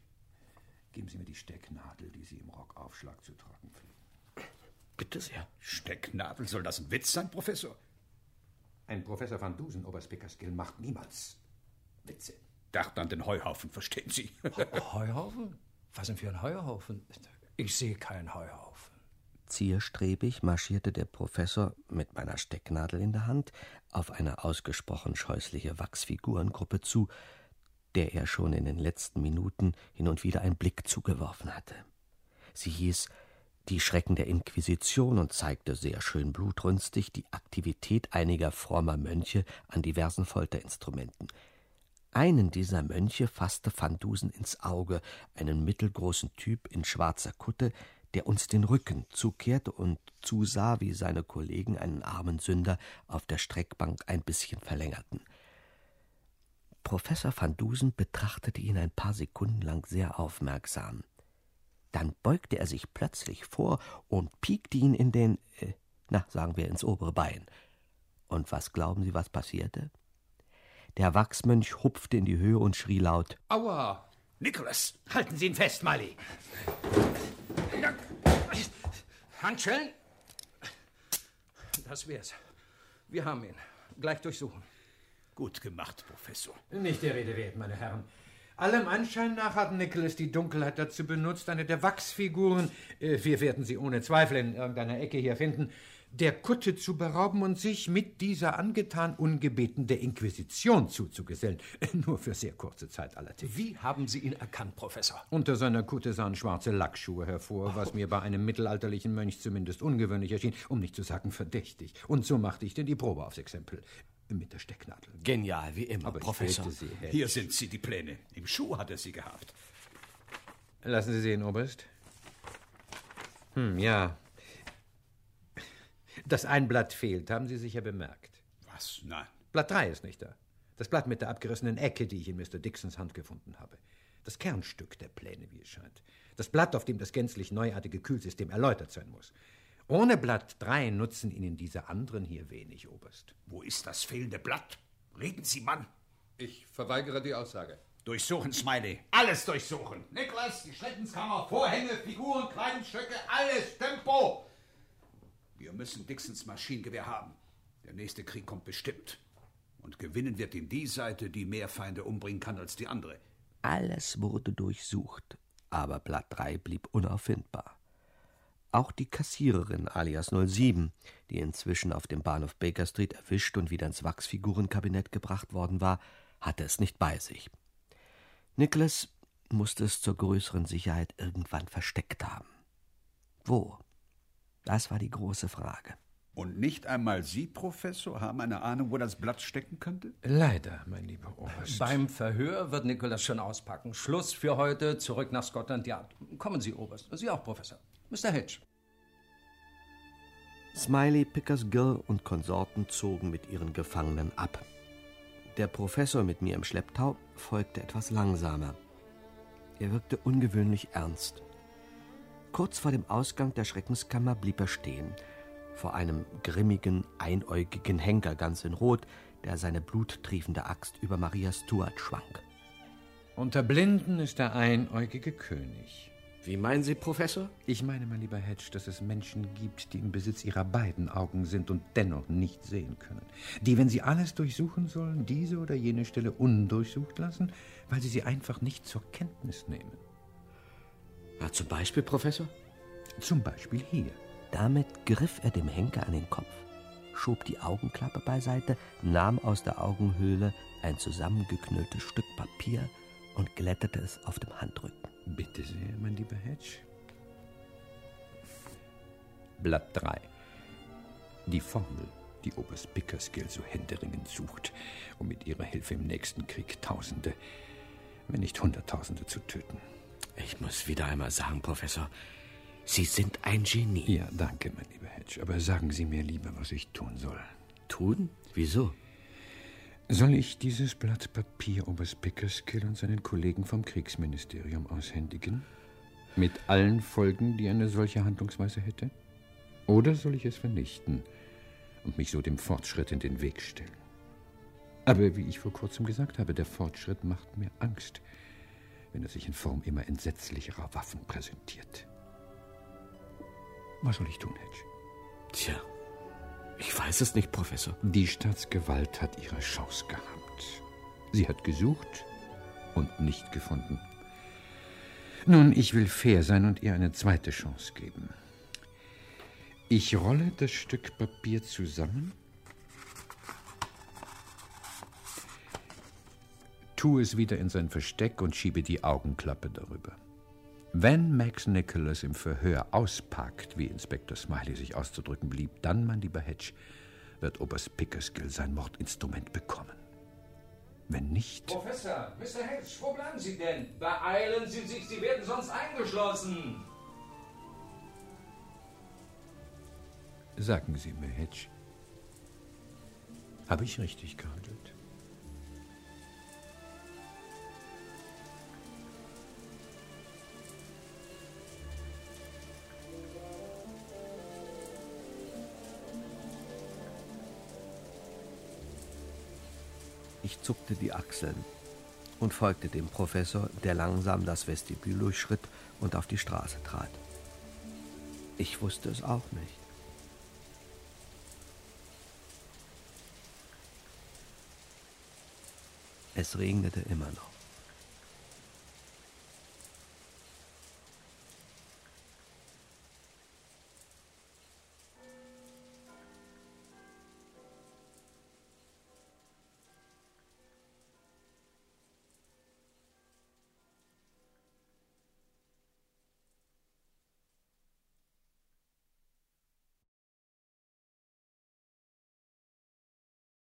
geben Sie mir die Stecknadel, die Sie im Rockaufschlag zu tragen pflegen. Bitte sehr. Stecknadel, soll das ein Witz sein, Professor? Ein Professor van Dusen, Oberst Pickerskill, macht niemals Witze. Dachte an den Heuhaufen, verstehen Sie? Heuhaufen? Was denn für ein Heuhaufen? Ich sehe keinen Heuhaufen. Zierstrebig marschierte der Professor mit meiner Stecknadel in der Hand auf eine ausgesprochen scheußliche Wachsfigurengruppe zu, der er schon in den letzten Minuten hin und wieder einen Blick zugeworfen hatte. Sie hieß Die Schrecken der Inquisition und zeigte sehr schön blutrünstig die Aktivität einiger frommer Mönche an diversen Folterinstrumenten. Einen dieser Mönche fasste Van Dusen ins Auge, einen mittelgroßen Typ in schwarzer Kutte, der uns den Rücken zukehrte und zusah, wie seine Kollegen einen armen Sünder auf der Streckbank ein bisschen verlängerten. Professor van Dusen betrachtete ihn ein paar Sekunden lang sehr aufmerksam. Dann beugte er sich plötzlich vor und piekte ihn in den, äh, na, sagen wir, ins obere Bein. Und was glauben Sie, was passierte? Der Wachsmönch hupfte in die Höhe und schrie laut: Aua! Nicholas! Halten Sie ihn fest, Mali! Handschellen? Das wär's. Wir haben ihn. Gleich durchsuchen. Gut gemacht, Professor. Nicht der Rede wert, meine Herren. Allem Anschein nach hat Nicholas die Dunkelheit dazu benutzt, eine der Wachsfiguren, äh, wir werden sie ohne Zweifel in irgendeiner Ecke hier finden, der Kutte zu berauben und sich mit dieser angetan ungebeten der Inquisition zuzugesellen. <laughs> Nur für sehr kurze Zeit allerdings. Wie haben Sie ihn erkannt, Professor? Unter seiner Kutte sahen schwarze Lackschuhe hervor, was mir bei einem mittelalterlichen Mönch zumindest ungewöhnlich erschien, um nicht zu sagen verdächtig. Und so machte ich denn die Probe aufs Exempel. Mit der Stecknadel. Genial, wie immer, Aber Professor. Sie. Hier sind sie, die Pläne. Im Schuh hat er sie gehabt. Lassen Sie sehen, Oberst. Hm, ja. Das ein Blatt fehlt, haben Sie sicher bemerkt. Was? Nein. Blatt 3 ist nicht da. Das Blatt mit der abgerissenen Ecke, die ich in Mr. Dixons Hand gefunden habe. Das Kernstück der Pläne, wie es scheint. Das Blatt, auf dem das gänzlich neuartige Kühlsystem erläutert sein muss. Ohne Blatt 3 nutzen Ihnen diese anderen hier wenig, Oberst. Wo ist das fehlende Blatt? Reden Sie, Mann. Ich verweigere die Aussage. Durchsuchen, Smiley. Alles durchsuchen. Niklas, die Schleppenskammer, Vorhänge, Figuren, Kleidungsstücke, alles. Tempo! Wir müssen Dixons Maschinengewehr haben. Der nächste Krieg kommt bestimmt. Und gewinnen wird ihn die Seite, die mehr Feinde umbringen kann als die andere. Alles wurde durchsucht, aber Blatt 3 blieb unauffindbar. Auch die Kassiererin alias 07, die inzwischen auf dem Bahnhof Baker Street erwischt und wieder ins Wachsfigurenkabinett gebracht worden war, hatte es nicht bei sich. Nicholas musste es zur größeren Sicherheit irgendwann versteckt haben. Wo? Das war die große Frage. Und nicht einmal Sie, Professor, haben eine Ahnung, wo das Blatt stecken könnte? Leider, mein lieber Oberst. Beim Verhör wird Nicholas schon auspacken. Schluss für heute, zurück nach Scotland Yard. Kommen Sie, Oberst. Sie auch, Professor. Mr. Hedge. Smiley, Pickersgill und Konsorten zogen mit ihren Gefangenen ab. Der Professor mit mir im Schlepptau folgte etwas langsamer. Er wirkte ungewöhnlich ernst. Kurz vor dem Ausgang der Schreckenskammer blieb er stehen, vor einem grimmigen, einäugigen Henker ganz in Rot, der seine bluttriefende Axt über Maria Stuart schwang. Unter Blinden ist der einäugige König. Wie meinen Sie, Professor? Ich meine, mein lieber Hedge, dass es Menschen gibt, die im Besitz ihrer beiden Augen sind und dennoch nicht sehen können. Die, wenn sie alles durchsuchen sollen, diese oder jene Stelle undurchsucht lassen, weil sie sie einfach nicht zur Kenntnis nehmen. Ja, zum Beispiel, Professor? Zum Beispiel hier. Damit griff er dem Henker an den Kopf, schob die Augenklappe beiseite, nahm aus der Augenhöhle ein zusammengeknülltes Stück Papier und glättete es auf dem Handrücken. Bitte sehr, mein lieber Hedge. Blatt 3. Die Formel, die Oberst Pickersgill so händeringend sucht, um mit ihrer Hilfe im nächsten Krieg Tausende, wenn nicht Hunderttausende zu töten. Ich muss wieder einmal sagen, Professor, Sie sind ein Genie. Ja, danke, mein lieber Hedge. Aber sagen Sie mir lieber, was ich tun soll. Tun? Wieso? Soll ich dieses Blatt Papier Oberst Pickerskill und seinen Kollegen vom Kriegsministerium aushändigen? Mit allen Folgen, die eine solche Handlungsweise hätte? Oder soll ich es vernichten und mich so dem Fortschritt in den Weg stellen? Aber wie ich vor kurzem gesagt habe, der Fortschritt macht mir Angst, wenn er sich in Form immer entsetzlicherer Waffen präsentiert. Was soll ich tun, Hedge? Tja, ich weiß es nicht, Professor. Die Staatsgewalt hat ihre Chance gehabt. Sie hat gesucht und nicht gefunden. Nun, ich will fair sein und ihr eine zweite Chance geben. Ich rolle das Stück Papier zusammen, tue es wieder in sein Versteck und schiebe die Augenklappe darüber. Wenn Max Nicholas im Verhör auspackt, wie Inspektor Smiley sich auszudrücken blieb, dann, mein lieber Hedge, wird Oberst Pickerskill sein Mordinstrument bekommen. Wenn nicht. Professor, Mr. Hedge, wo bleiben Sie denn? Beeilen Sie sich, Sie werden sonst eingeschlossen. Sagen Sie mir, Hedge, habe ich richtig gehandelt? Ich zuckte die Achseln und folgte dem Professor, der langsam das Vestibül durchschritt und auf die Straße trat. Ich wusste es auch nicht. Es regnete immer noch.